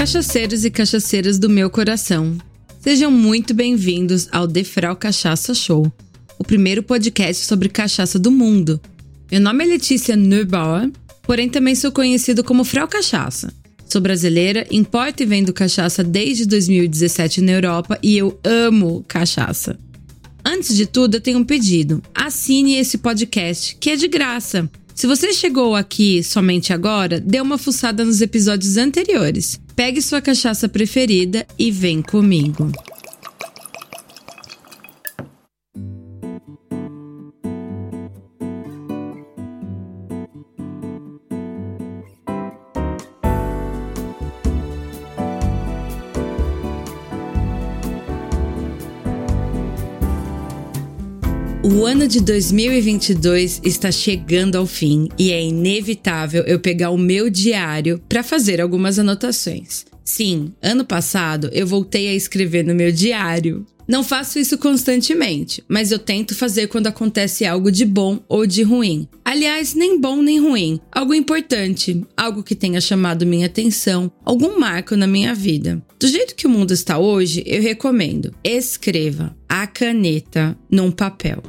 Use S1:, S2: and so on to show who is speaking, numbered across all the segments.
S1: Cachaceiros e cachaceiras do meu coração. Sejam muito bem-vindos ao Defrau Cachaça Show, o primeiro podcast sobre cachaça do mundo. Meu nome é Letícia Neubauer, porém também sou conhecido como Frau Cachaça. Sou brasileira, importo e vendo cachaça desde 2017 na Europa e eu amo cachaça. Antes de tudo, eu tenho um pedido. Assine esse podcast, que é de graça. Se você chegou aqui somente agora, dê uma fuçada nos episódios anteriores. Pegue sua cachaça preferida e vem comigo. O ano de 2022 está chegando ao fim e é inevitável eu pegar o meu diário para fazer algumas anotações. Sim, ano passado eu voltei a escrever no meu diário. Não faço isso constantemente, mas eu tento fazer quando acontece algo de bom ou de ruim. Aliás, nem bom nem ruim, algo importante, algo que tenha chamado minha atenção, algum marco na minha vida. Do jeito que o mundo está hoje, eu recomendo: escreva a caneta num papel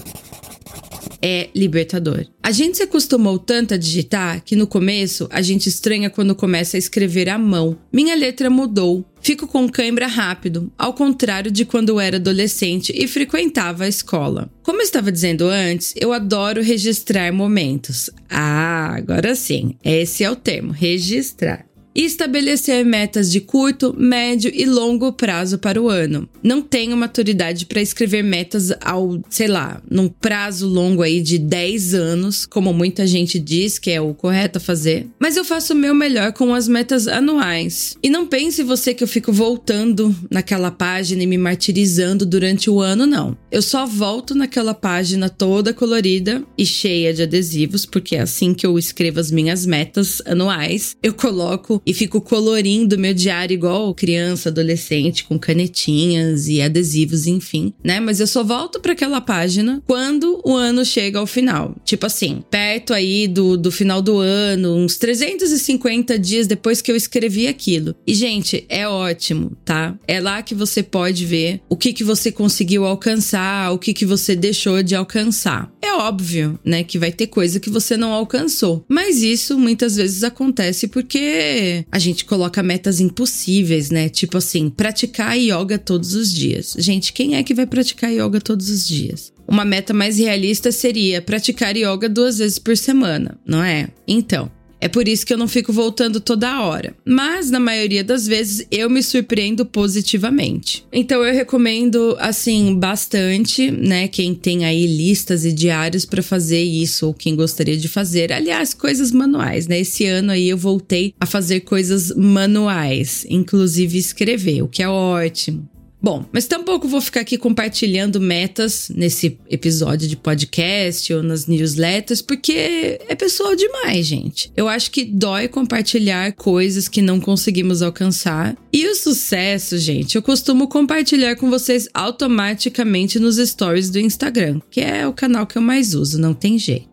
S1: é libertador. A gente se acostumou tanto a digitar que no começo a gente estranha quando começa a escrever à mão. Minha letra mudou. Fico com cãibra rápido, ao contrário de quando era adolescente e frequentava a escola. Como eu estava dizendo antes, eu adoro registrar momentos. Ah, agora sim, esse é o termo, registrar e estabelecer metas de curto, médio e longo prazo para o ano. Não tenho maturidade para escrever metas ao, sei lá, num prazo longo aí de 10 anos, como muita gente diz que é o correto a fazer, mas eu faço o meu melhor com as metas anuais. E não pense você que eu fico voltando naquela página e me martirizando durante o ano, não. Eu só volto naquela página toda colorida e cheia de adesivos, porque é assim que eu escrevo as minhas metas anuais. Eu coloco e fico colorindo meu diário igual criança, adolescente, com canetinhas e adesivos, enfim, né? Mas eu só volto para aquela página quando o ano chega ao final. Tipo assim, perto aí do, do final do ano, uns 350 dias depois que eu escrevi aquilo. E, gente, é ótimo, tá? É lá que você pode ver o que, que você conseguiu alcançar, o que, que você deixou de alcançar. É óbvio, né, que vai ter coisa que você não alcançou. Mas isso muitas vezes acontece porque a gente coloca metas impossíveis, né? Tipo assim, praticar yoga todos os dias. Gente, quem é que vai praticar yoga todos os dias? Uma meta mais realista seria praticar yoga duas vezes por semana, não é? Então, é por isso que eu não fico voltando toda hora. Mas na maioria das vezes eu me surpreendo positivamente. Então eu recomendo assim bastante, né, quem tem aí listas e diários para fazer isso ou quem gostaria de fazer. Aliás, coisas manuais, né? Esse ano aí eu voltei a fazer coisas manuais, inclusive escrever, o que é ótimo. Bom, mas tampouco vou ficar aqui compartilhando metas nesse episódio de podcast ou nas newsletters, porque é pessoal demais, gente. Eu acho que dói compartilhar coisas que não conseguimos alcançar. E o sucesso, gente, eu costumo compartilhar com vocês automaticamente nos stories do Instagram, que é o canal que eu mais uso, não tem jeito.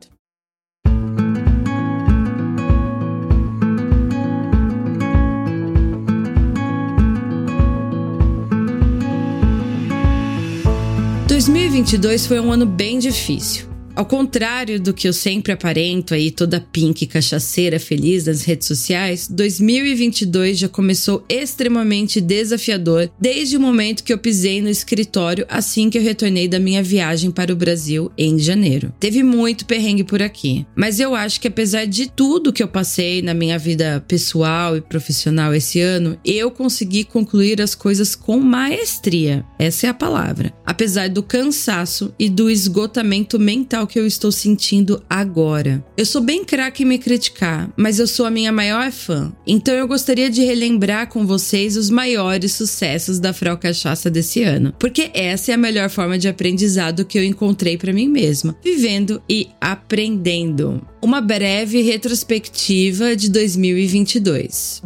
S1: 2022 foi um ano bem difícil. Ao contrário do que eu sempre aparento aí, toda pink cachaceira feliz nas redes sociais, 2022 já começou extremamente desafiador desde o momento que eu pisei no escritório assim que eu retornei da minha viagem para o Brasil em janeiro. Teve muito perrengue por aqui, mas eu acho que apesar de tudo que eu passei na minha vida pessoal e profissional esse ano, eu consegui concluir as coisas com maestria. Essa é a palavra. Apesar do cansaço e do esgotamento mental que eu estou sentindo agora. Eu sou bem craque em me criticar, mas eu sou a minha maior fã. Então eu gostaria de relembrar com vocês os maiores sucessos da Frau Cachaça desse ano, porque essa é a melhor forma de aprendizado que eu encontrei para mim mesma, vivendo e aprendendo. Uma breve retrospectiva de 2022.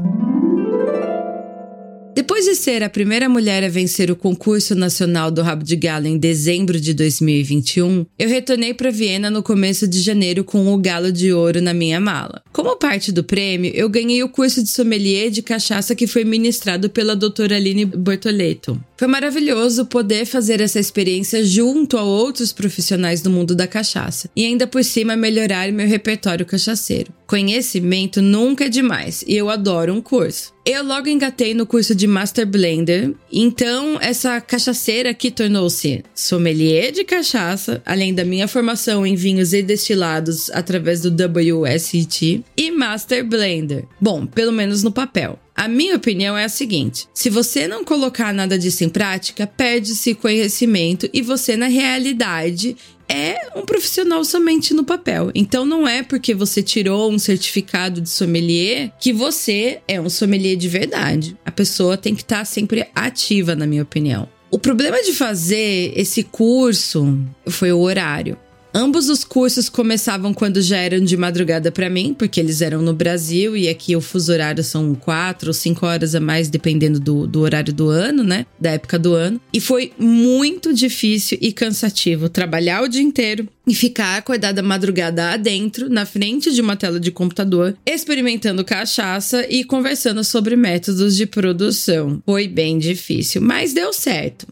S1: Depois de ser a primeira mulher a vencer o concurso nacional do rabo de galo em dezembro de 2021, eu retornei para Viena no começo de janeiro com o galo de ouro na minha mala. Como parte do prêmio, eu ganhei o curso de sommelier de cachaça que foi ministrado pela doutora Aline Bortoleto. Foi maravilhoso poder fazer essa experiência junto a outros profissionais do mundo da cachaça e ainda por cima melhorar meu repertório cachaceiro. Conhecimento nunca é demais e eu adoro um curso. Eu logo engatei no curso de Master Blender, então essa cachaceira que tornou-se sommelier de cachaça, além da minha formação em vinhos e destilados através do WSET, e Master Blender. Bom, pelo menos no papel. A minha opinião é a seguinte: se você não colocar nada disso em prática, perde-se conhecimento e você, na realidade, é um profissional somente no papel. Então não é porque você tirou um certificado de sommelier que você é um sommelier de verdade. A pessoa tem que estar tá sempre ativa, na minha opinião. O problema de fazer esse curso foi o horário. Ambos os cursos começavam quando já eram de madrugada para mim, porque eles eram no Brasil e aqui o fuso horário são quatro ou cinco horas a mais, dependendo do, do horário do ano, né? Da época do ano. E foi muito difícil e cansativo trabalhar o dia inteiro e ficar acordada madrugada adentro, na frente de uma tela de computador, experimentando cachaça e conversando sobre métodos de produção. Foi bem difícil, mas deu certo.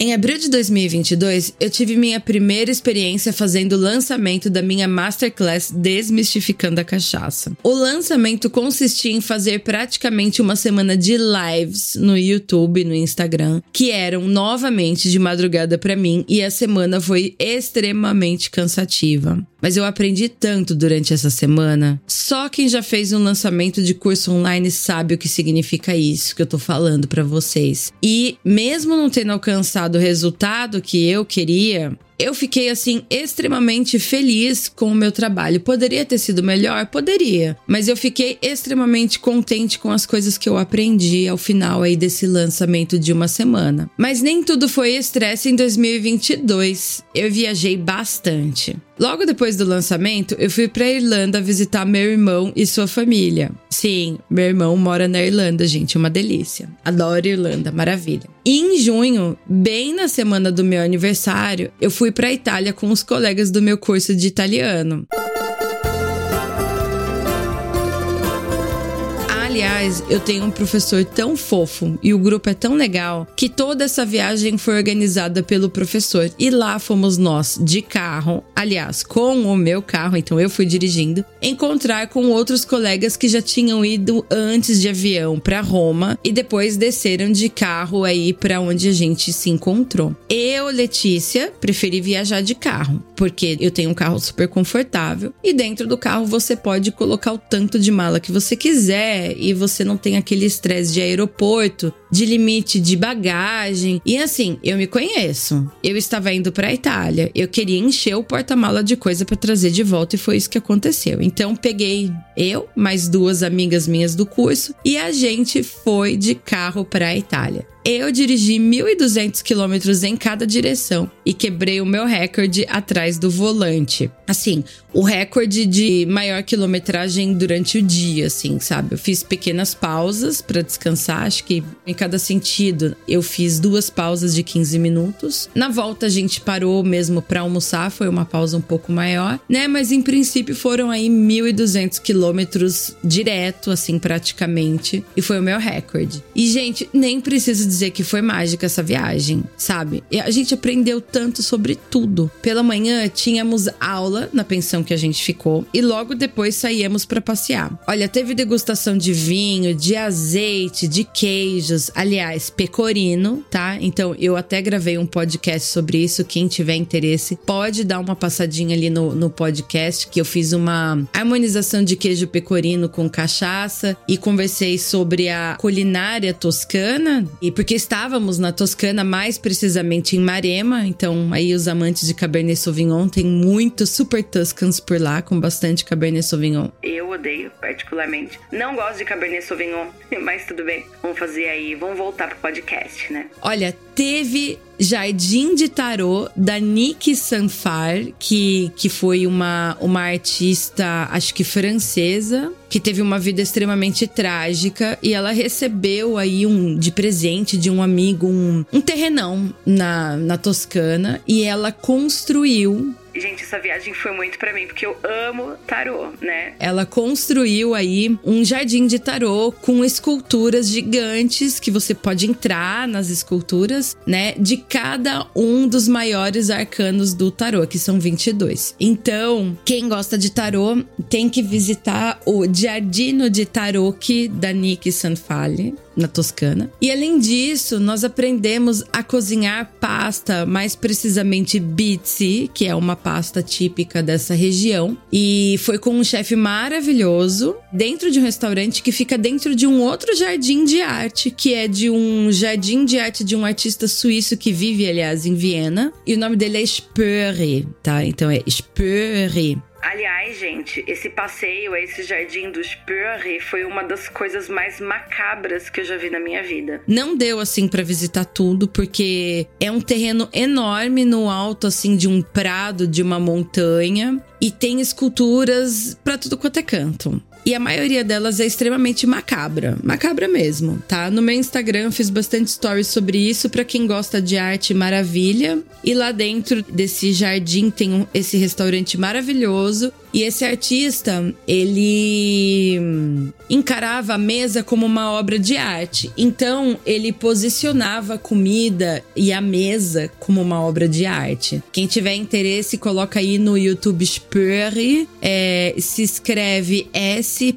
S1: Em abril de 2022, eu tive minha primeira experiência fazendo o lançamento da minha Masterclass Desmistificando a Cachaça. O lançamento consistia em fazer praticamente uma semana de lives no YouTube e no Instagram, que eram novamente de madrugada para mim, e a semana foi extremamente cansativa. Mas eu aprendi tanto durante essa semana. Só quem já fez um lançamento de curso online sabe o que significa isso que eu tô falando para vocês. E mesmo não tendo alcançado o resultado que eu queria, eu fiquei assim extremamente feliz com o meu trabalho. Poderia ter sido melhor? Poderia, mas eu fiquei extremamente contente com as coisas que eu aprendi ao final aí desse lançamento de uma semana. Mas nem tudo foi estresse em 2022. Eu viajei bastante. Logo depois do lançamento, eu fui para Irlanda visitar meu irmão e sua família. Sim, meu irmão mora na Irlanda, gente, uma delícia. Adoro Irlanda, maravilha. E em junho, bem na semana do meu aniversário, eu fui para a Itália com os colegas do meu curso de italiano. Aliás, eu tenho um professor tão fofo e o grupo é tão legal que toda essa viagem foi organizada pelo professor. E lá fomos nós, de carro, aliás, com o meu carro, então eu fui dirigindo, encontrar com outros colegas que já tinham ido antes de avião para Roma e depois desceram de carro aí para onde a gente se encontrou. Eu, Letícia, preferi viajar de carro, porque eu tenho um carro super confortável e dentro do carro você pode colocar o tanto de mala que você quiser e você não tem aquele estresse de aeroporto, de limite de bagagem. E assim, eu me conheço. Eu estava indo para a Itália, eu queria encher o porta-mala de coisa para trazer de volta e foi isso que aconteceu. Então peguei eu, mais duas amigas minhas do curso e a gente foi de carro para a Itália. Eu dirigi 1.200 quilômetros em cada direção e quebrei o meu recorde atrás do volante. Assim, o recorde de maior quilometragem durante o dia, assim, sabe? Eu fiz pequenas pausas para descansar, acho que em cada sentido eu fiz duas pausas de 15 minutos. Na volta a gente parou mesmo para almoçar, foi uma pausa um pouco maior, né? Mas em princípio foram aí 1.200 quilômetros direto, assim, praticamente, e foi o meu recorde. E, gente, nem preciso dizer que foi mágica essa viagem, sabe? E a gente aprendeu tanto sobre tudo. Pela manhã tínhamos aula na pensão que a gente ficou e logo depois saíamos para passear. Olha, teve degustação de vinho, de azeite, de queijos, aliás, pecorino, tá? Então eu até gravei um podcast sobre isso. Quem tiver interesse pode dar uma passadinha ali no, no podcast que eu fiz uma harmonização de queijo pecorino com cachaça e conversei sobre a culinária toscana e por porque estávamos na Toscana, mais precisamente em Marema. Então, aí os amantes de Cabernet Sauvignon tem muitos super Tuscans por lá, com bastante Cabernet Sauvignon.
S2: Eu odeio, particularmente. Não gosto de Cabernet Sauvignon, mas tudo bem. Vamos fazer aí, vamos voltar pro podcast, né?
S1: Olha, teve Jardim de Tarô da Nick Sanfar, que, que foi uma, uma artista, acho que francesa, que teve uma vida extremamente trágica e ela recebeu aí um de presente de um amigo um, um terrenão na, na Toscana e ela construiu
S2: gente, essa viagem foi muito para mim, porque eu amo tarô, né?
S1: Ela construiu aí um jardim de tarô com esculturas gigantes que você pode entrar nas esculturas, né? De cada um dos maiores arcanos do tarô, que são 22. Então, quem gosta de tarô tem que visitar o Giardino di Tarocchi da Nick Sanfali na Toscana. E além disso, nós aprendemos a cozinhar pasta, mais precisamente bitsi, que é uma pasta típica dessa região. E foi com um chefe maravilhoso, dentro de um restaurante que fica dentro de um outro jardim de arte, que é de um jardim de arte de um artista suíço que vive, aliás, em Viena. E o nome dele é Spöri, tá? Então é Spöri.
S2: Aliás, gente, esse passeio a esse jardim do Spurri foi uma das coisas mais macabras que eu já vi na minha vida.
S1: Não deu assim para visitar tudo, porque é um terreno enorme no alto assim de um prado, de uma montanha, e tem esculturas para tudo quanto é canto. E a maioria delas é extremamente macabra. Macabra mesmo, tá? No meu Instagram fiz bastante stories sobre isso para quem gosta de arte maravilha. E lá dentro desse jardim tem um, esse restaurante maravilhoso e esse artista, ele encarava a mesa como uma obra de arte. Então, ele posicionava a comida e a mesa como uma obra de arte. Quem tiver interesse, coloca aí no YouTube Spurri. É, se escreve S-P-O-E-R-R-I,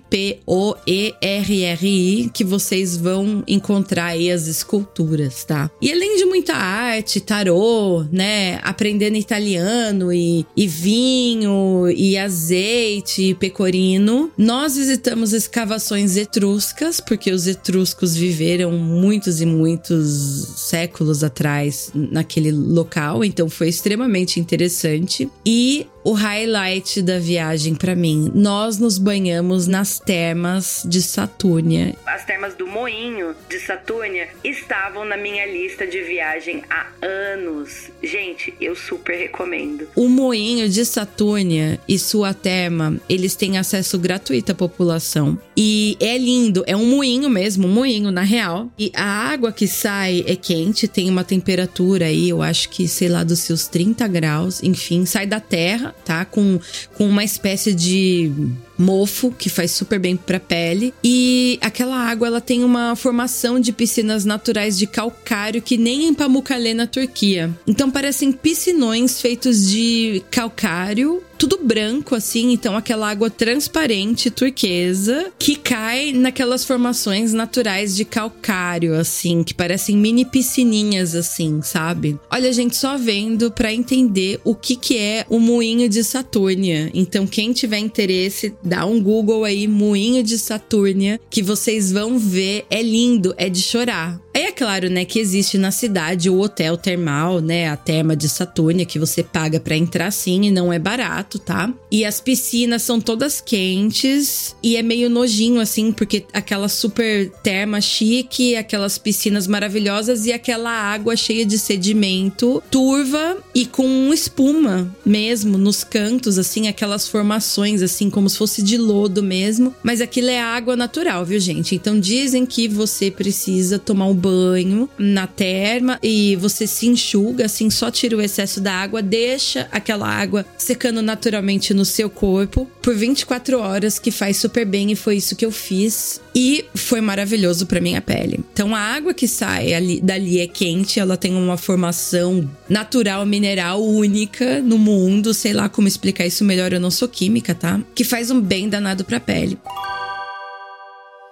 S1: que vocês vão encontrar aí as esculturas, tá? E além de muita arte, tarô, né? Aprendendo italiano e, e vinho e as azeite pecorino. Nós visitamos escavações etruscas, porque os etruscos viveram muitos e muitos séculos atrás naquele local, então foi extremamente interessante. E o highlight da viagem para mim. Nós nos banhamos nas termas de Satúrnia.
S2: As termas do Moinho de Satúrnia estavam na minha lista de viagem há anos. Gente, eu super recomendo.
S1: O Moinho de Satúrnia e sua terma, eles têm acesso gratuito à população. E é lindo, é um moinho mesmo, um moinho na real. E a água que sai é quente, tem uma temperatura aí, eu acho que, sei lá, dos seus 30 graus. Enfim, sai da terra tá? Com, com uma espécie de mofo que faz super bem para pele e aquela água ela tem uma formação de piscinas naturais de calcário que nem em Pamukkale na Turquia. Então parecem piscinões feitos de calcário tudo branco assim, então aquela água transparente turquesa que cai naquelas formações naturais de calcário assim, que parecem mini piscininhas assim, sabe? Olha, gente, só vendo para entender o que que é o moinho de Satúrnia. Então, quem tiver interesse, dá um Google aí, moinho de Satúrnia, que vocês vão ver, é lindo, é de chorar. Aí é claro, né, que existe na cidade o hotel termal, né, a terma de Satúrnia, que você paga para entrar sim e não é barato, tá? E as piscinas são todas quentes e é meio nojinho assim, porque aquela super terma chique, aquelas piscinas maravilhosas e aquela água cheia de sedimento, turva e com espuma mesmo nos cantos, assim, aquelas formações assim como se fosse de lodo mesmo, mas aquilo é água natural, viu, gente? Então dizem que você precisa tomar um banho na terma e você se enxuga, assim, só tira o excesso da água, deixa aquela água secando naturalmente no seu corpo por 24 horas, que faz super bem e foi isso que eu fiz. E foi maravilhoso para minha pele. Então a água que sai ali, dali é quente, ela tem uma formação natural mineral única no mundo, sei lá como explicar isso melhor, eu não sou química, tá? Que faz um bem danado pra pele.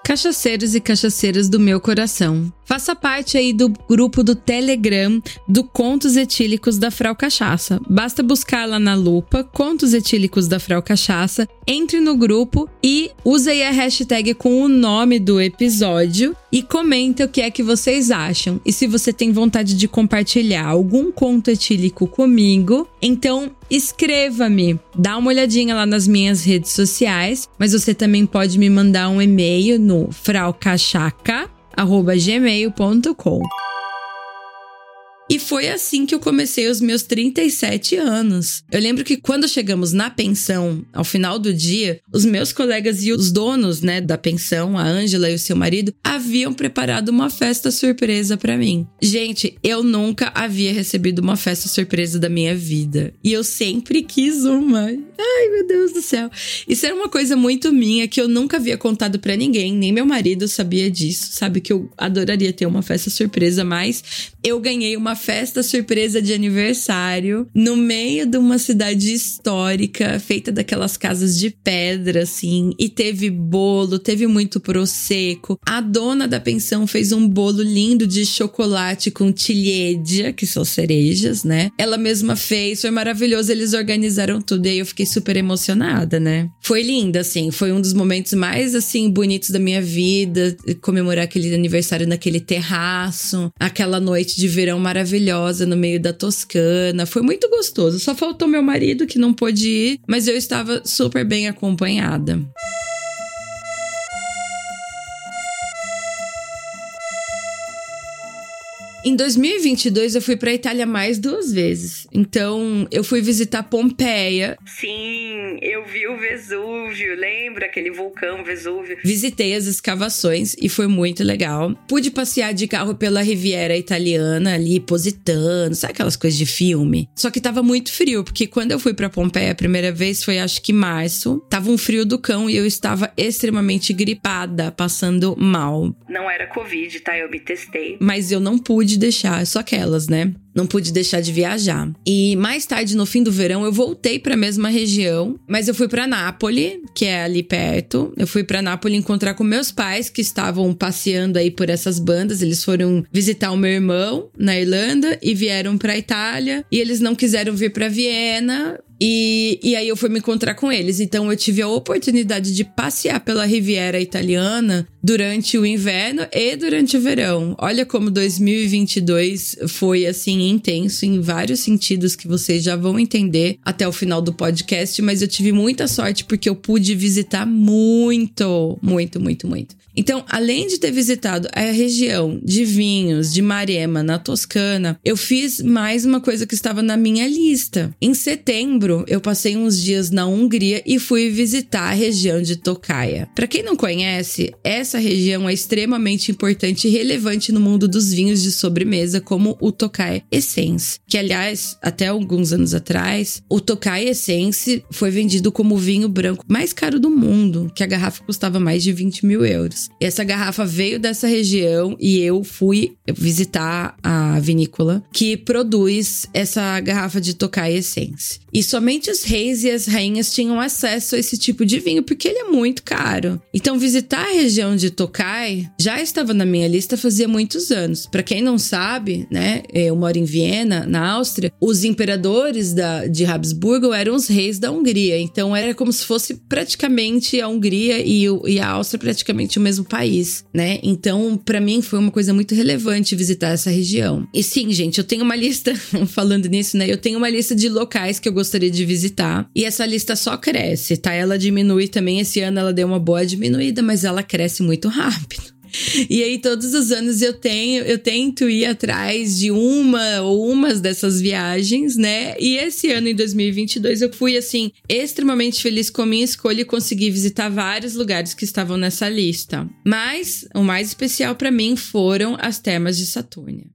S1: Cachaceiros e cachaceiras do meu coração. Faça parte aí do grupo do Telegram do Contos Etílicos da Frau Cachaça. Basta buscar lá na lupa Contos Etílicos da Frau Cachaça, entre no grupo e use aí a hashtag com o nome do episódio e comenta o que é que vocês acham. E se você tem vontade de compartilhar algum conto etílico comigo, então escreva-me. Dá uma olhadinha lá nas minhas redes sociais, mas você também pode me mandar um e-mail no fraucachaca@gmail.com. E foi assim que eu comecei os meus 37 anos. Eu lembro que quando chegamos na pensão, ao final do dia, os meus colegas e os donos, né, da pensão, a Ângela e o seu marido, haviam preparado uma festa surpresa para mim. Gente, eu nunca havia recebido uma festa surpresa da minha vida. E eu sempre quis uma. Ai, meu Deus do céu. Isso era uma coisa muito minha que eu nunca havia contado para ninguém, nem meu marido sabia disso. Sabe que eu adoraria ter uma festa surpresa, mas eu ganhei uma festa surpresa de aniversário no meio de uma cidade histórica, feita daquelas casas de pedra, assim, e teve bolo, teve muito prosecco. A dona da pensão fez um bolo lindo de chocolate com tilhedia, que são cerejas, né? Ela mesma fez, foi maravilhoso, eles organizaram tudo e aí eu fiquei super emocionada, né? Foi linda, assim, foi um dos momentos mais, assim, bonitos da minha vida, comemorar aquele aniversário naquele terraço, aquela noite de verão maravilhosa no meio da Toscana. Foi muito gostoso. Só faltou meu marido que não pôde ir, mas eu estava super bem acompanhada. Em 2022 eu fui para Itália mais duas vezes. Então eu fui visitar Pompeia.
S2: Sim, eu vi o Vesúvio, lembra aquele vulcão Vesúvio?
S1: Visitei as escavações e foi muito legal. Pude passear de carro pela Riviera Italiana ali, Positano, sabe aquelas coisas de filme? Só que tava muito frio, porque quando eu fui para Pompeia a primeira vez foi acho que março. Tava um frio do cão e eu estava extremamente gripada, passando mal.
S2: Não era Covid, tá? Eu me testei.
S1: Mas eu não pude deixar, só aquelas, né? Não pude deixar de viajar. E mais tarde, no fim do verão, eu voltei para a mesma região, mas eu fui para Nápoles, que é ali perto. Eu fui para Nápoles encontrar com meus pais que estavam passeando aí por essas bandas. Eles foram visitar o meu irmão na Irlanda e vieram para Itália. E eles não quiseram vir para Viena, e, e aí eu fui me encontrar com eles. Então eu tive a oportunidade de passear pela Riviera Italiana durante o inverno e durante o verão. Olha como 2022 foi assim intenso em vários sentidos que vocês já vão entender até o final do podcast, mas eu tive muita sorte porque eu pude visitar muito, muito, muito, muito. Então, além de ter visitado a região de vinhos de Marema, na Toscana, eu fiz mais uma coisa que estava na minha lista. Em setembro, eu passei uns dias na Hungria e fui visitar a região de Tokaia. Para quem não conhece, essa região é extremamente importante e relevante no mundo dos vinhos de sobremesa, como o Tokai Essence, que aliás, até alguns anos atrás, o Tokai Essence foi vendido como o vinho branco mais caro do mundo, que a garrafa custava mais de 20 mil euros. Essa garrafa veio dessa região e eu fui visitar a vinícola que produz essa garrafa de Tokai Essence. E somente os reis e as rainhas tinham acesso a esse tipo de vinho porque ele é muito caro. Então visitar a região de Tokai já estava na minha lista fazia muitos anos. Para quem não sabe, né, eu moro em Viena, na Áustria, os imperadores da, de Habsburgo eram os reis da Hungria. Então era como se fosse praticamente a Hungria e, e a Áustria praticamente o mesmo mesmo país, né? Então, para mim foi uma coisa muito relevante visitar essa região. E sim, gente, eu tenho uma lista, falando nisso, né? Eu tenho uma lista de locais que eu gostaria de visitar. E essa lista só cresce, tá? Ela diminui também. Esse ano ela deu uma boa diminuída, mas ela cresce muito rápido. E aí todos os anos eu tenho, eu tento ir atrás de uma ou umas dessas viagens, né? E esse ano em 2022 eu fui assim extremamente feliz com a minha escolha e consegui visitar vários lugares que estavam nessa lista. Mas o mais especial para mim foram as termas de Satúrnia.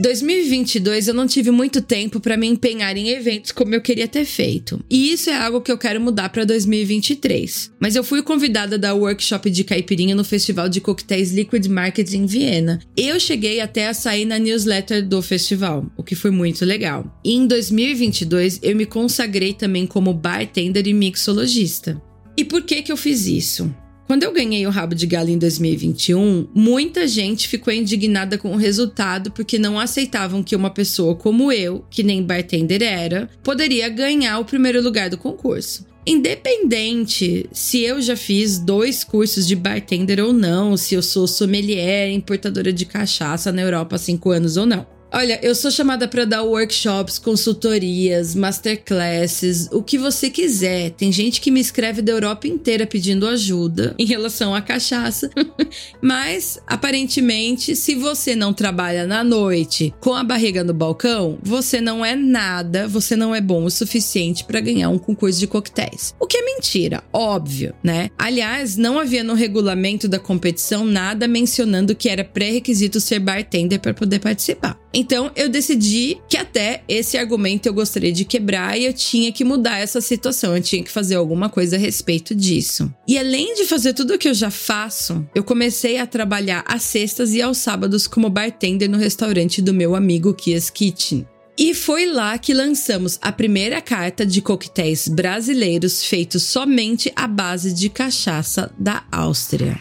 S1: 2022 eu não tive muito tempo para me empenhar em eventos como eu queria ter feito. E isso é algo que eu quero mudar para 2023. Mas eu fui convidada da workshop de caipirinha no Festival de Coquetéis Liquid Market em Viena. Eu cheguei até a sair na newsletter do festival, o que foi muito legal. E em 2022 eu me consagrei também como bartender e mixologista. E por que que eu fiz isso? Quando eu ganhei o rabo de galo em 2021, muita gente ficou indignada com o resultado porque não aceitavam que uma pessoa como eu, que nem bartender era, poderia ganhar o primeiro lugar do concurso. Independente se eu já fiz dois cursos de bartender ou não, se eu sou sommelier, importadora de cachaça na Europa há cinco anos ou não. Olha, eu sou chamada para dar workshops, consultorias, masterclasses, o que você quiser. Tem gente que me escreve da Europa inteira pedindo ajuda em relação à cachaça. Mas, aparentemente, se você não trabalha na noite com a barriga no balcão, você não é nada, você não é bom o suficiente para ganhar um concurso de coquetéis. O que é mentira, óbvio, né? Aliás, não havia no regulamento da competição nada mencionando que era pré-requisito ser bartender para poder participar. Então eu decidi que até esse argumento eu gostaria de quebrar e eu tinha que mudar essa situação, eu tinha que fazer alguma coisa a respeito disso. E além de fazer tudo o que eu já faço, eu comecei a trabalhar às sextas e aos sábados como bartender no restaurante do meu amigo Kias Kitchen. E foi lá que lançamos a primeira carta de coquetéis brasileiros feitos somente à base de cachaça da Áustria.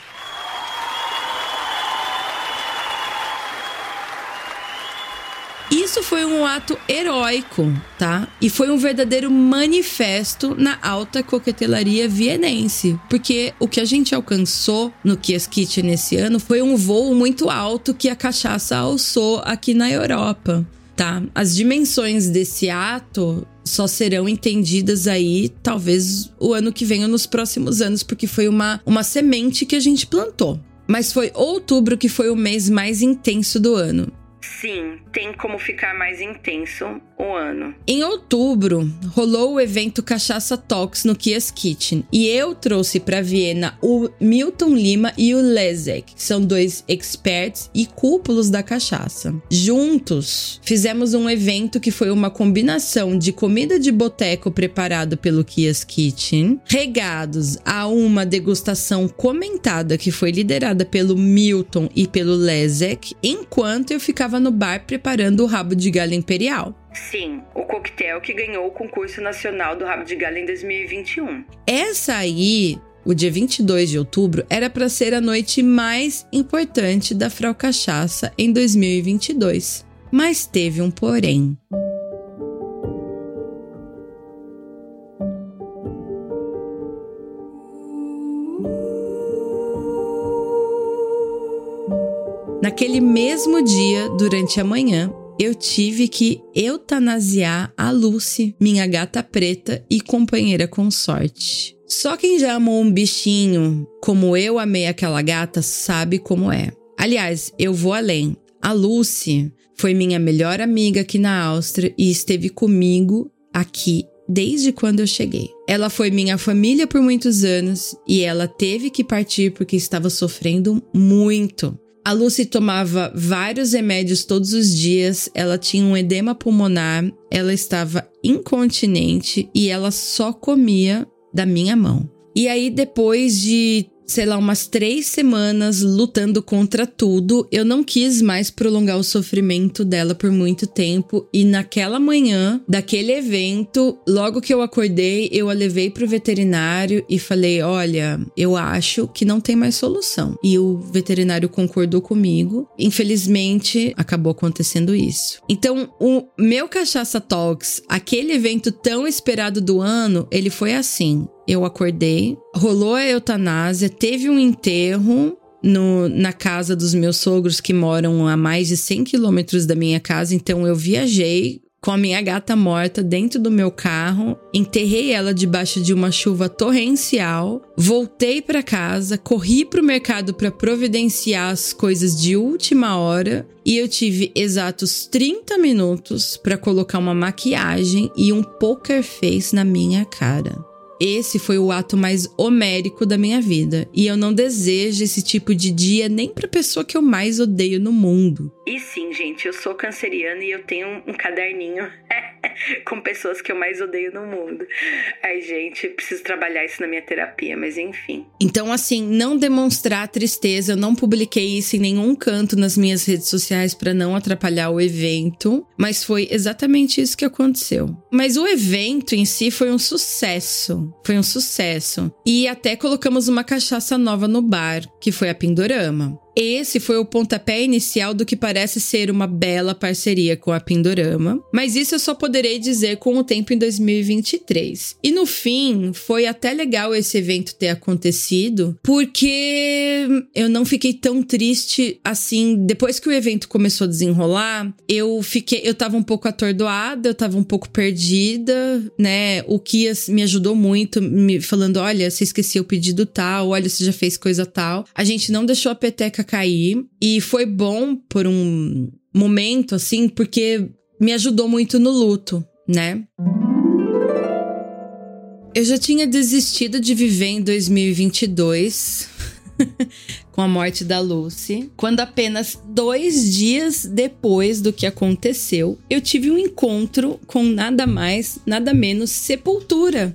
S1: Isso foi um ato heróico, tá? E foi um verdadeiro manifesto na alta coquetelaria vienense, porque o que a gente alcançou no Kias Kitchen nesse ano foi um voo muito alto que a cachaça alçou aqui na Europa, tá? As dimensões desse ato só serão entendidas aí, talvez o ano que vem ou nos próximos anos, porque foi uma, uma semente que a gente plantou. Mas foi outubro que foi o mês mais intenso do ano.
S2: Sim, tem como ficar mais intenso o ano.
S1: Em outubro, rolou o evento Cachaça Talks no Kias Kitchen e eu trouxe para Viena o Milton Lima e o Lezek, que são dois experts e cúpulos da cachaça. Juntos, fizemos um evento que foi uma combinação de comida de boteco preparado pelo Kias Kitchen, regados a uma degustação comentada que foi liderada pelo Milton e pelo Lezek, enquanto eu ficava no bar preparando o rabo de galho imperial.
S2: Sim, o coquetel que ganhou o concurso nacional do rabo de galho em 2021.
S1: Essa aí o dia 22 de outubro era para ser a noite mais importante da Frau Cachaça em 2022. Mas teve um porém. Naquele mesmo dia, durante a manhã, eu tive que eutanasiar a Lucy, minha gata preta e companheira consorte. Só quem já amou um bichinho como eu amei aquela gata sabe como é. Aliás, eu vou além. A Lucy foi minha melhor amiga aqui na Áustria e esteve comigo aqui desde quando eu cheguei. Ela foi minha família por muitos anos e ela teve que partir porque estava sofrendo muito. A Lucy tomava vários remédios todos os dias, ela tinha um edema pulmonar, ela estava incontinente e ela só comia da minha mão. E aí, depois de sei lá, umas três semanas lutando contra tudo. Eu não quis mais prolongar o sofrimento dela por muito tempo. E naquela manhã daquele evento, logo que eu acordei, eu a levei pro veterinário e falei: Olha, eu acho que não tem mais solução. E o veterinário concordou comigo. Infelizmente, acabou acontecendo isso. Então, o meu Cachaça Talks, aquele evento tão esperado do ano, ele foi assim eu acordei, rolou a eutanásia, teve um enterro no, na casa dos meus sogros que moram a mais de 100 quilômetros da minha casa. Então eu viajei com a minha gata morta dentro do meu carro, enterrei ela debaixo de uma chuva torrencial, voltei para casa, corri para o mercado para providenciar as coisas de última hora e eu tive exatos 30 minutos para colocar uma maquiagem e um poker face na minha cara. Esse foi o ato mais homérico da minha vida. E eu não desejo esse tipo de dia nem pra pessoa que eu mais odeio no mundo.
S2: E sim, gente, eu sou canceriana e eu tenho um, um caderninho com pessoas que eu mais odeio no mundo. Ai, gente, preciso trabalhar isso na minha terapia, mas enfim.
S1: Então, assim, não demonstrar tristeza. Eu não publiquei isso em nenhum canto nas minhas redes sociais para não atrapalhar o evento, mas foi exatamente isso que aconteceu. Mas o evento em si foi um sucesso. Foi um sucesso. E até colocamos uma cachaça nova no bar, que foi a Pindorama. Esse foi o pontapé inicial do que parece ser uma bela parceria com a Pindorama, mas isso eu só poderei dizer com o tempo em 2023. E no fim, foi até legal esse evento ter acontecido, porque eu não fiquei tão triste assim. Depois que o evento começou a desenrolar, eu fiquei, eu tava um pouco atordoada, eu tava um pouco perdida, né? O Kias me ajudou muito, me falando: olha, você esqueceu o pedido tal, olha, você já fez coisa tal. A gente não deixou a peteca cair e foi bom por um momento, assim, porque me ajudou muito no luto, né? Eu já tinha desistido de viver em 2022 com a morte da Lucy, quando apenas dois dias depois do que aconteceu, eu tive um encontro com nada mais, nada menos Sepultura.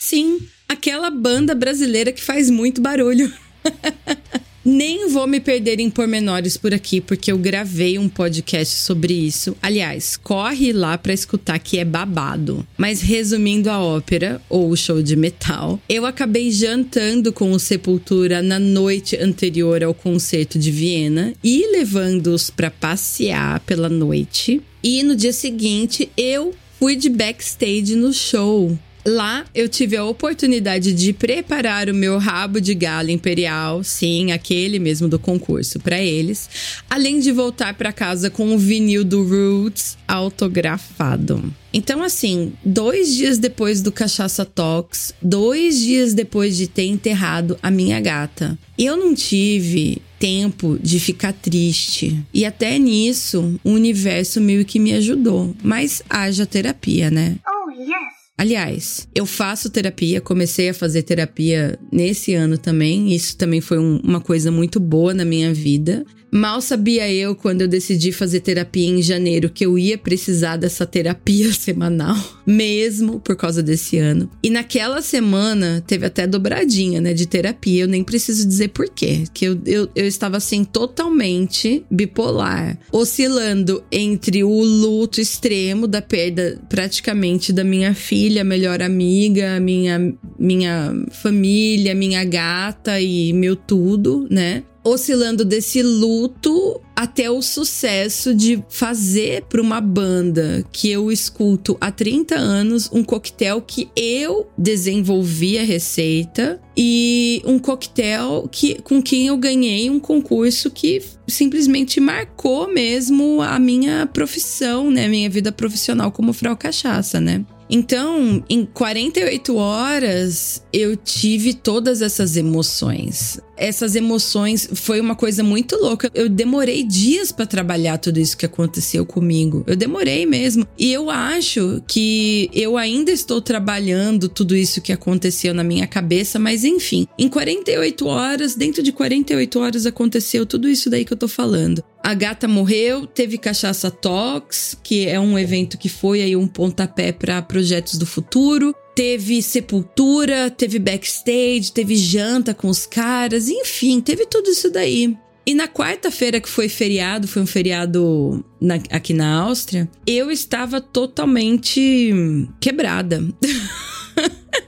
S1: Sim, aquela banda brasileira que faz muito barulho. Nem vou me perder em pormenores por aqui, porque eu gravei um podcast sobre isso. Aliás, corre lá para escutar que é babado. Mas resumindo a ópera, ou o show de metal, eu acabei jantando com o Sepultura na noite anterior ao concerto de Viena e levando-os para passear pela noite. E no dia seguinte, eu fui de backstage no show. Lá eu tive a oportunidade de preparar o meu rabo de gala imperial, sim, aquele mesmo do concurso, para eles, além de voltar para casa com o vinil do Roots autografado. Então, assim, dois dias depois do Cachaça Talks, dois dias depois de ter enterrado a minha gata, eu não tive tempo de ficar triste. E até nisso, o universo meio que me ajudou. Mas haja terapia, né?
S2: Oh, yes!
S1: Aliás, eu faço terapia, comecei a fazer terapia nesse ano também. Isso também foi um, uma coisa muito boa na minha vida. Mal sabia eu, quando eu decidi fazer terapia em janeiro, que eu ia precisar dessa terapia semanal, mesmo por causa desse ano. E naquela semana teve até dobradinha, né, de terapia. Eu nem preciso dizer por quê, que eu, eu, eu estava assim totalmente bipolar, oscilando entre o luto extremo da perda praticamente da minha filha, melhor amiga, minha, minha família, minha gata e meu tudo, né? Oscilando desse luto até o sucesso de fazer para uma banda que eu escuto há 30 anos um coquetel que eu desenvolvi a receita e um coquetel que com quem eu ganhei um concurso que simplesmente marcou mesmo a minha profissão, né, minha vida profissional como frau cachaça, né? Então, em 48 horas, eu tive todas essas emoções. Essas emoções foi uma coisa muito louca. Eu demorei dias para trabalhar tudo isso que aconteceu comigo. Eu demorei mesmo. E eu acho que eu ainda estou trabalhando tudo isso que aconteceu na minha cabeça, mas enfim, em 48 horas, dentro de 48 horas aconteceu tudo isso daí que eu tô falando. A gata morreu, teve Cachaça Talks, que é um evento que foi aí um pontapé para projetos do futuro. Teve sepultura, teve backstage, teve janta com os caras, enfim, teve tudo isso daí. E na quarta-feira, que foi feriado, foi um feriado na, aqui na Áustria, eu estava totalmente quebrada.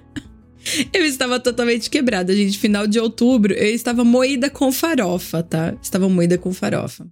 S1: eu estava totalmente quebrada, gente. Final de outubro, eu estava moída com farofa, tá? Estava moída com farofa.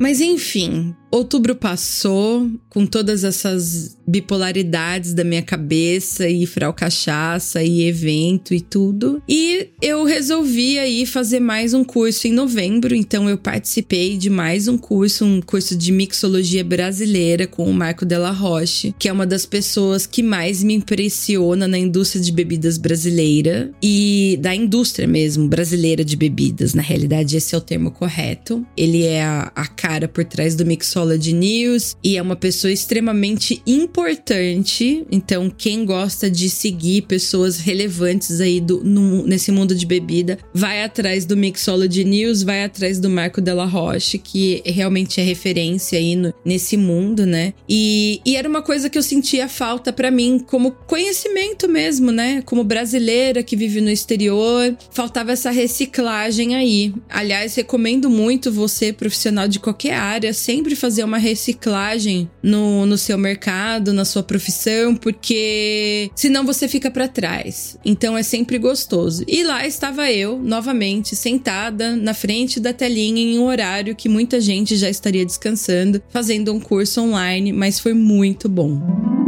S1: Mas enfim, outubro passou com todas essas bipolaridades da minha cabeça e frau cachaça e evento e tudo. E eu resolvi aí fazer mais um curso em novembro, então eu participei de mais um curso, um curso de mixologia brasileira com o Marco Della Roche, que é uma das pessoas que mais me impressiona na indústria de bebidas brasileira e da indústria mesmo brasileira de bebidas. Na realidade, esse é o termo correto. Ele é a, a cara por trás do Mixology News e é uma pessoa extremamente importante. Então, quem gosta de seguir pessoas relevantes aí do, no, nesse mundo de bebida, vai atrás do Mixology News, vai atrás do Marco Della Roche, que realmente é referência aí no, nesse mundo, né? E, e era uma coisa que eu sentia falta para mim como conhecimento mesmo, né? Como brasileira que vive no exterior, faltava essa reciclagem aí. Aliás, recomendo muito você, profissional de qualquer área, sempre fazer fazer uma reciclagem no, no seu mercado, na sua profissão, porque senão você fica para trás. Então é sempre gostoso. E lá estava eu, novamente, sentada na frente da telinha em um horário que muita gente já estaria descansando, fazendo um curso online, mas foi muito bom.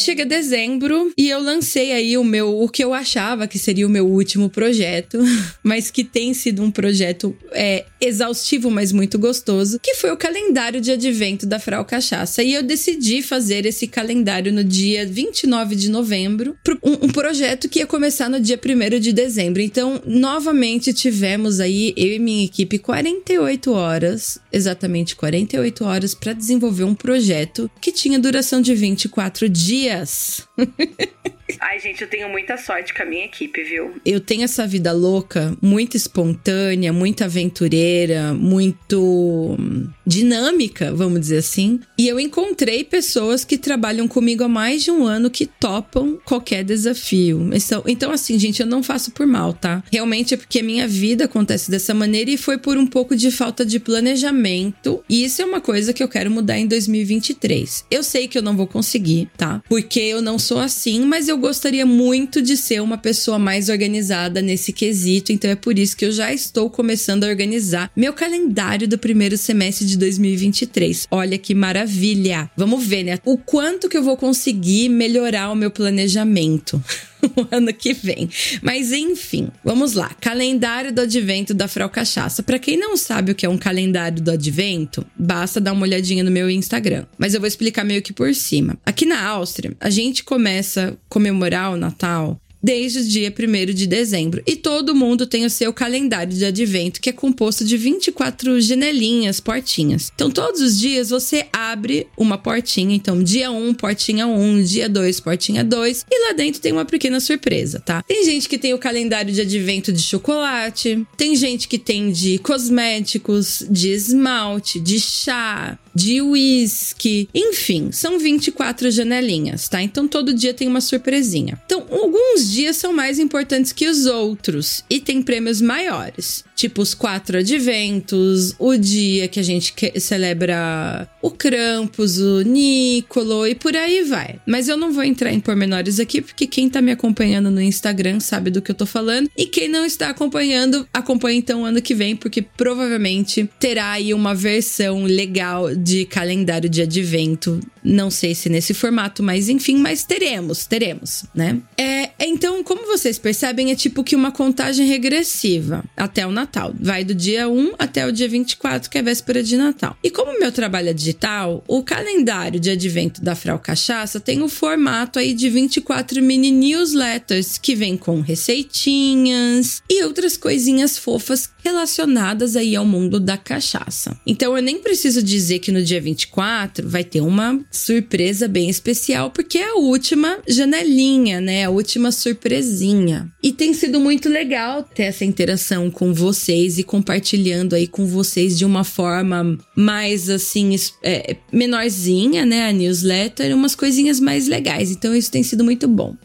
S1: Chega dezembro e eu lancei aí o meu o que eu achava que seria o meu último projeto, mas que tem sido um projeto é, exaustivo, mas muito gostoso, que foi o calendário de advento da Frau Cachaça. E eu decidi fazer esse calendário no dia 29 de novembro, um, um projeto que ia começar no dia 1 de dezembro. Então, novamente tivemos aí eu e minha equipe 48 horas, exatamente 48 horas para desenvolver um projeto que tinha duração de 24 dias dias.
S2: Ai, gente, eu tenho muita sorte com a minha equipe, viu?
S1: Eu tenho essa vida louca, muito espontânea, muito aventureira, muito hum, dinâmica, vamos dizer assim. E eu encontrei pessoas que trabalham comigo há mais de um ano que topam qualquer desafio. Então, então assim, gente, eu não faço por mal, tá? Realmente é porque a minha vida acontece dessa maneira e foi por um pouco de falta de planejamento. E isso é uma coisa que eu quero mudar em 2023. Eu sei que eu não vou conseguir, tá? Porque eu não sou assim, mas eu gostaria muito de ser uma pessoa mais organizada nesse quesito, então é por isso que eu já estou começando a organizar meu calendário do primeiro semestre de 2023. Olha que maravilha! Vamos ver, né? O quanto que eu vou conseguir melhorar o meu planejamento. o ano que vem. Mas enfim, vamos lá. Calendário do Advento da Frau Cachaça. Para quem não sabe o que é um calendário do Advento, basta dar uma olhadinha no meu Instagram. Mas eu vou explicar meio que por cima. Aqui na Áustria, a gente começa a comemorar o Natal desde o dia 1 de dezembro. E todo mundo tem o seu calendário de advento, que é composto de 24 janelinhas, portinhas. Então, todos os dias você abre uma portinha. Então, dia 1, portinha 1, dia 2, portinha 2. E lá dentro tem uma pequena surpresa, tá? Tem gente que tem o calendário de advento de chocolate, tem gente que tem de cosméticos, de esmalte, de chá, de uísque, enfim, são 24 janelinhas, tá? Então todo dia tem uma surpresinha. Então, alguns dias são mais importantes que os outros e tem prêmios maiores tipo os quatro adventos, o dia que a gente celebra o Krampus, o Nicolo e por aí vai. Mas eu não vou entrar em pormenores aqui, porque quem tá me acompanhando no Instagram sabe do que eu tô falando. E quem não está acompanhando, acompanha então ano que vem, porque provavelmente terá aí uma versão legal de calendário de advento. Não sei se nesse formato, mas enfim, mas teremos, teremos, né? É, então, como vocês percebem, é tipo que uma contagem regressiva até o Natal. Natal. Vai do dia 1 até o dia 24, que é véspera de Natal. E como meu trabalho é digital, o calendário de advento da Frau Cachaça tem o formato aí de 24 mini newsletters que vem com receitinhas e outras coisinhas fofas relacionadas aí ao mundo da cachaça. Então eu nem preciso dizer que no dia 24 vai ter uma surpresa bem especial, porque é a última janelinha, né? A última surpresinha. E tem sido muito legal ter essa interação com vocês e compartilhando aí com vocês de uma forma mais assim, é, menorzinha, né? A newsletter, umas coisinhas mais legais. Então isso tem sido muito bom.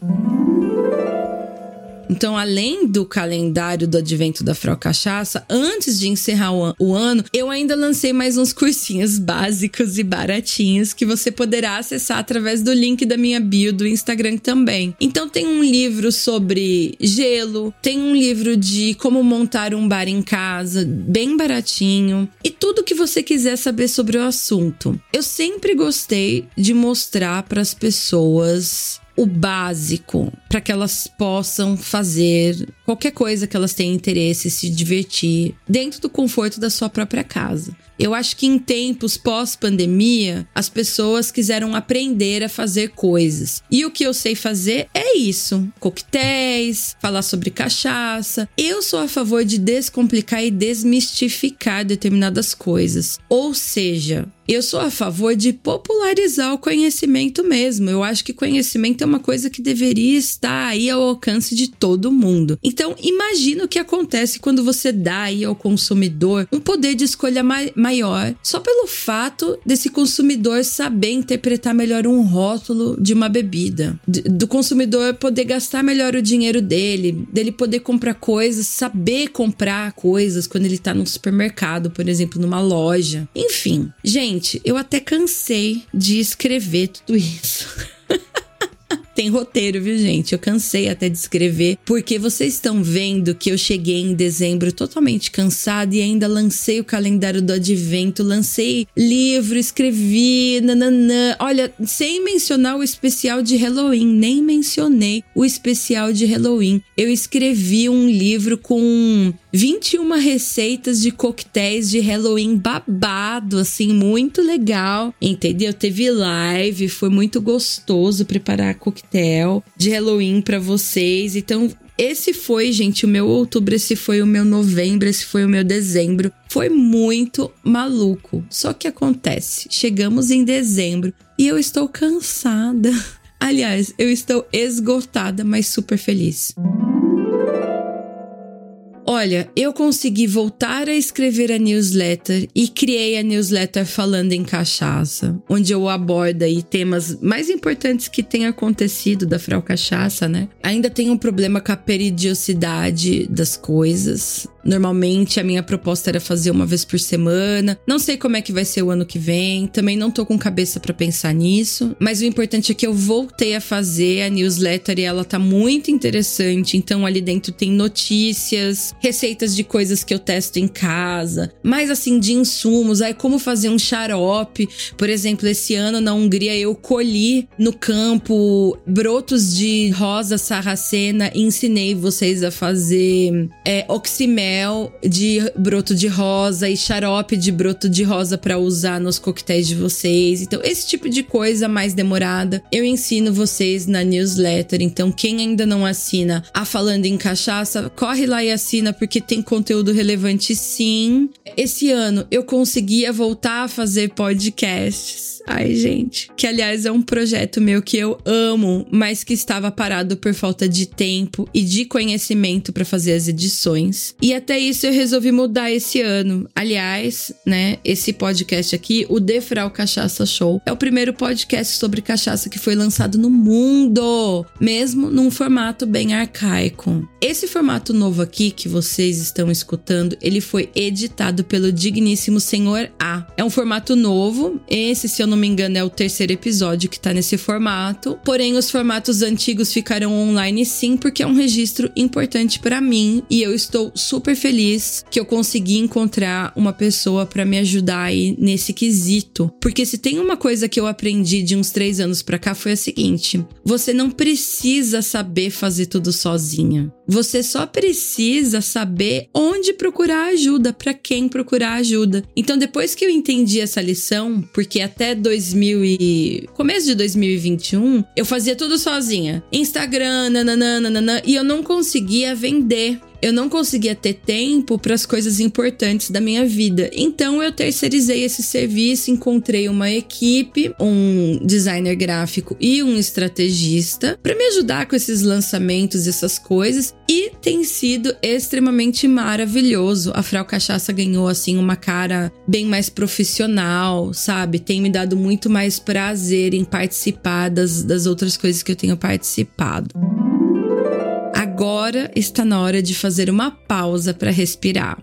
S1: Então, além do calendário do advento da Frau Cachaça, antes de encerrar o, o ano, eu ainda lancei mais uns cursinhos básicos e baratinhos que você poderá acessar através do link da minha bio do Instagram também. Então, tem um livro sobre gelo, tem um livro de como montar um bar em casa, bem baratinho, e tudo que você quiser saber sobre o assunto. Eu sempre gostei de mostrar para as pessoas o básico para que elas possam fazer qualquer coisa que elas tenham interesse, se divertir dentro do conforto da sua própria casa. Eu acho que em tempos pós-pandemia, as pessoas quiseram aprender a fazer coisas. E o que eu sei fazer é isso: coquetéis, falar sobre cachaça. Eu sou a favor de descomplicar e desmistificar determinadas coisas. Ou seja, eu sou a favor de popularizar o conhecimento mesmo. Eu acho que conhecimento é uma coisa que deveria está aí ao alcance de todo mundo. Então, imagina o que acontece quando você dá aí ao consumidor um poder de escolha maior, só pelo fato desse consumidor saber interpretar melhor um rótulo de uma bebida, do consumidor poder gastar melhor o dinheiro dele, dele poder comprar coisas, saber comprar coisas quando ele tá no supermercado, por exemplo, numa loja. Enfim, gente, eu até cansei de escrever tudo isso. tem roteiro, viu, gente? Eu cansei até de escrever, porque vocês estão vendo que eu cheguei em dezembro totalmente cansada e ainda lancei o calendário do advento, lancei livro, escrevi, nananã. Olha, sem mencionar o especial de Halloween, nem mencionei o especial de Halloween. Eu escrevi um livro com 21 receitas de coquetéis de Halloween babado, assim, muito legal, entendeu? Teve live, foi muito gostoso preparar coquetel de Halloween para vocês. Então, esse foi, gente, o meu outubro, esse foi o meu novembro, esse foi o meu dezembro. Foi muito maluco. Só que acontece, chegamos em dezembro e eu estou cansada. Aliás, eu estou esgotada, mas super feliz. Olha, eu consegui voltar a escrever a newsletter e criei a newsletter falando em cachaça, onde eu abordo aí temas mais importantes que têm acontecido da Frau Cachaça, né? Ainda tem um problema com a peridiosidade das coisas. Normalmente a minha proposta era fazer uma vez por semana. Não sei como é que vai ser o ano que vem. Também não tô com cabeça para pensar nisso. Mas o importante é que eu voltei a fazer a newsletter e ela tá muito interessante. Então ali dentro tem notícias, receitas de coisas que eu testo em casa, mais assim de insumos, aí como fazer um xarope. Por exemplo, esse ano na Hungria eu colhi no campo brotos de rosa sarracena e ensinei vocês a fazer é, oximel de broto de rosa e xarope de broto de rosa para usar nos coquetéis de vocês. Então, esse tipo de coisa mais demorada eu ensino vocês na newsletter. Então, quem ainda não assina a Falando em Cachaça, corre lá e assina porque tem conteúdo relevante sim. Esse ano eu conseguia voltar a fazer podcasts Ai, gente. Que, aliás, é um projeto meu que eu amo, mas que estava parado por falta de tempo e de conhecimento para fazer as edições. E até isso eu resolvi mudar esse ano. Aliás, né, esse podcast aqui, o Defral Cachaça Show, é o primeiro podcast sobre cachaça que foi lançado no mundo, mesmo num formato bem arcaico. Esse formato novo aqui que vocês estão escutando, ele foi editado pelo digníssimo Senhor A. É um formato novo, esse, se eu não me engano, é o terceiro episódio que tá nesse formato. Porém, os formatos antigos ficarão online sim, porque é um registro importante para mim e eu estou super feliz que eu consegui encontrar uma pessoa para me ajudar aí nesse quesito. Porque se tem uma coisa que eu aprendi de uns três anos pra cá foi a seguinte: você não precisa saber fazer tudo sozinha. Você só precisa saber onde procurar ajuda, para quem procurar ajuda. Então, depois que eu entendi essa lição, porque até 2000 e começo de 2021, eu fazia tudo sozinha. Instagram, e eu não conseguia vender eu não conseguia ter tempo para as coisas importantes da minha vida. Então eu terceirizei esse serviço, encontrei uma equipe, um designer gráfico e um estrategista para me ajudar com esses lançamentos e essas coisas e tem sido extremamente maravilhoso. A Frau Cachaça ganhou assim uma cara bem mais profissional, sabe? Tem me dado muito mais prazer em participar das, das outras coisas que eu tenho participado. Agora está na hora de fazer uma pausa para respirar.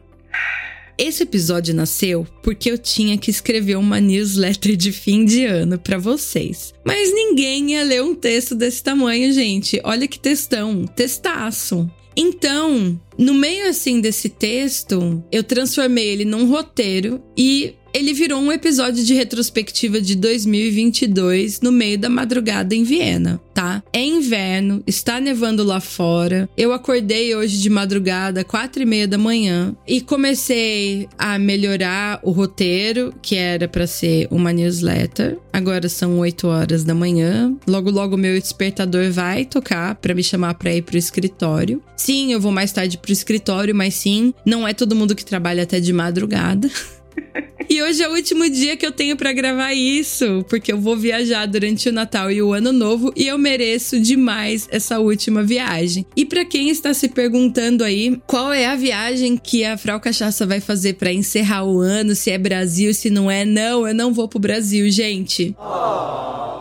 S1: Esse episódio nasceu porque eu tinha que escrever uma newsletter de fim de ano para vocês. Mas ninguém ia ler um texto desse tamanho, gente. Olha que textão, testaço. Então, no meio assim desse texto, eu transformei ele num roteiro e ele virou um episódio de retrospectiva de 2022 no meio da madrugada em Viena, tá? É inverno, está nevando lá fora. Eu acordei hoje de madrugada, quatro e meia da manhã, e comecei a melhorar o roteiro, que era para ser uma newsletter. Agora são 8 horas da manhã. Logo, logo meu despertador vai tocar para me chamar para ir pro escritório. Sim, eu vou mais tarde pro escritório, mas sim, não é todo mundo que trabalha até de madrugada. e hoje é o último dia que eu tenho para gravar isso, porque eu vou viajar durante o Natal e o Ano Novo e eu mereço demais essa última viagem. E para quem está se perguntando aí, qual é a viagem que a Frau Cachaça vai fazer para encerrar o ano, se é Brasil, se não é? Não, eu não vou pro Brasil, gente.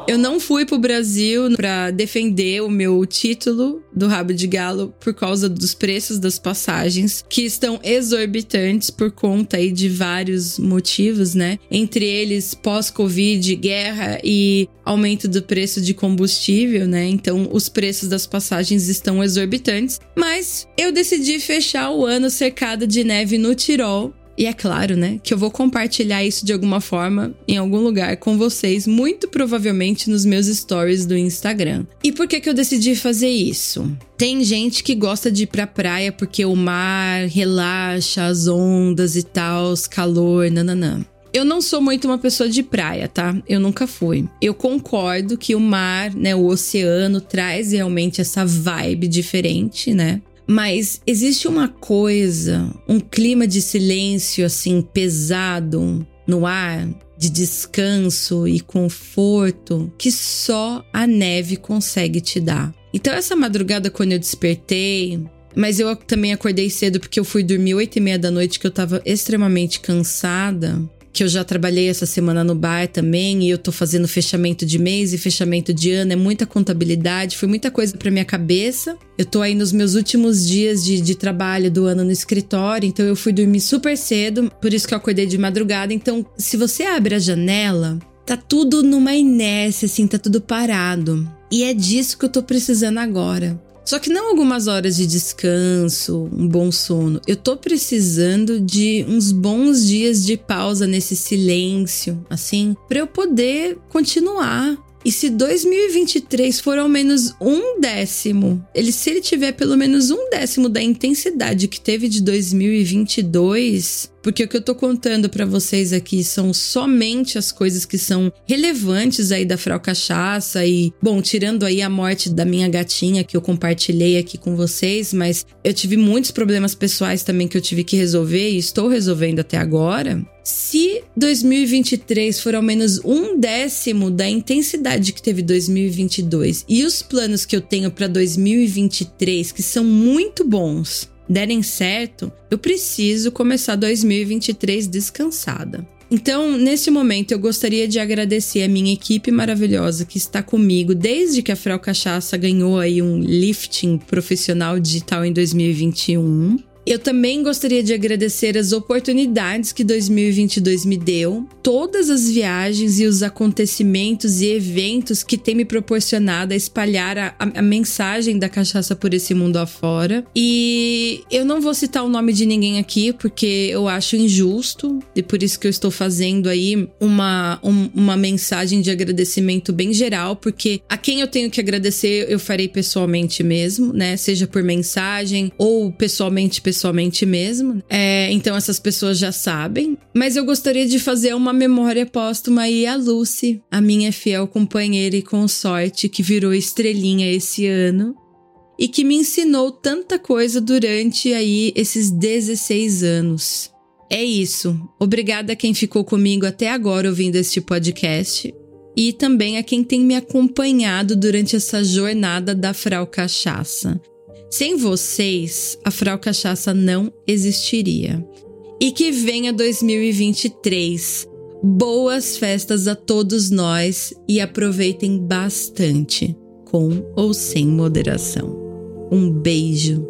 S1: Eu não fui pro Brasil para defender o meu título do rabo de galo por causa dos preços das passagens, que estão exorbitantes por conta aí de vários motivos, né? Entre eles pós-Covid, guerra e aumento do preço de combustível, né? Então os preços das passagens estão exorbitantes. Mas eu decidi fechar o ano cercada de neve no Tirol e é claro, né, que eu vou compartilhar isso de alguma forma em algum lugar com vocês, muito provavelmente nos meus stories do Instagram. E por que que eu decidi fazer isso? Tem gente que gosta de ir pra praia porque o mar relaxa, as ondas e tal, calor, nananã. Eu não sou muito uma pessoa de praia, tá? Eu nunca fui. Eu concordo que o mar, né, o oceano traz realmente essa vibe diferente, né? Mas existe uma coisa, um clima de silêncio assim pesado no ar, de descanso e conforto que só a neve consegue te dar. Então essa madrugada quando eu despertei, mas eu também acordei cedo porque eu fui dormir oito e meia da noite que eu tava extremamente cansada que eu já trabalhei essa semana no bar também e eu tô fazendo fechamento de mês e fechamento de ano, é muita contabilidade, foi muita coisa para minha cabeça. Eu tô aí nos meus últimos dias de, de trabalho do ano no escritório, então eu fui dormir super cedo, por isso que eu acordei de madrugada. Então, se você abre a janela, tá tudo numa inércia, assim, tá tudo parado. E é disso que eu tô precisando agora. Só que não algumas horas de descanso, um bom sono. Eu tô precisando de uns bons dias de pausa nesse silêncio, assim, para eu poder continuar e se 2023 for ao menos um décimo, ele se ele tiver pelo menos um décimo da intensidade que teve de 2022, porque o que eu tô contando para vocês aqui são somente as coisas que são relevantes aí da Frau Cachaça e, bom, tirando aí a morte da minha gatinha que eu compartilhei aqui com vocês, mas eu tive muitos problemas pessoais também que eu tive que resolver e estou resolvendo até agora. Se 2023 for ao menos um décimo da intensidade que teve 2022 e os planos que eu tenho para 2023, que são muito bons, derem certo, eu preciso começar 2023 descansada. Então, neste momento, eu gostaria de agradecer a minha equipe maravilhosa que está comigo desde que a Frau Cachaça ganhou aí um lifting profissional digital em 2021. Eu também gostaria de agradecer as oportunidades que 2022 me deu, todas as viagens e os acontecimentos e eventos que tem me proporcionado a espalhar a, a, mensagem da cachaça por esse mundo afora. E eu não vou citar o nome de ninguém aqui porque eu acho injusto e por isso que eu estou fazendo aí uma, um, uma mensagem de agradecimento bem geral, porque a quem eu tenho que agradecer eu farei pessoalmente mesmo, né? Seja por mensagem ou pessoalmente pessoalmente mesmo. É, então essas pessoas já sabem. Mas eu gostaria de fazer uma memória póstuma aí a Lucy, a minha fiel companheira e consorte que virou estrelinha esse ano e que me ensinou tanta coisa durante aí esses 16 anos. É isso. Obrigada a quem ficou comigo até agora ouvindo este podcast e também a quem tem me acompanhado durante essa jornada da Frau Cachaça. Sem vocês, a Frau Cachaça não existiria. E que venha 2023. Boas festas a todos nós e aproveitem bastante, com ou sem moderação. Um beijo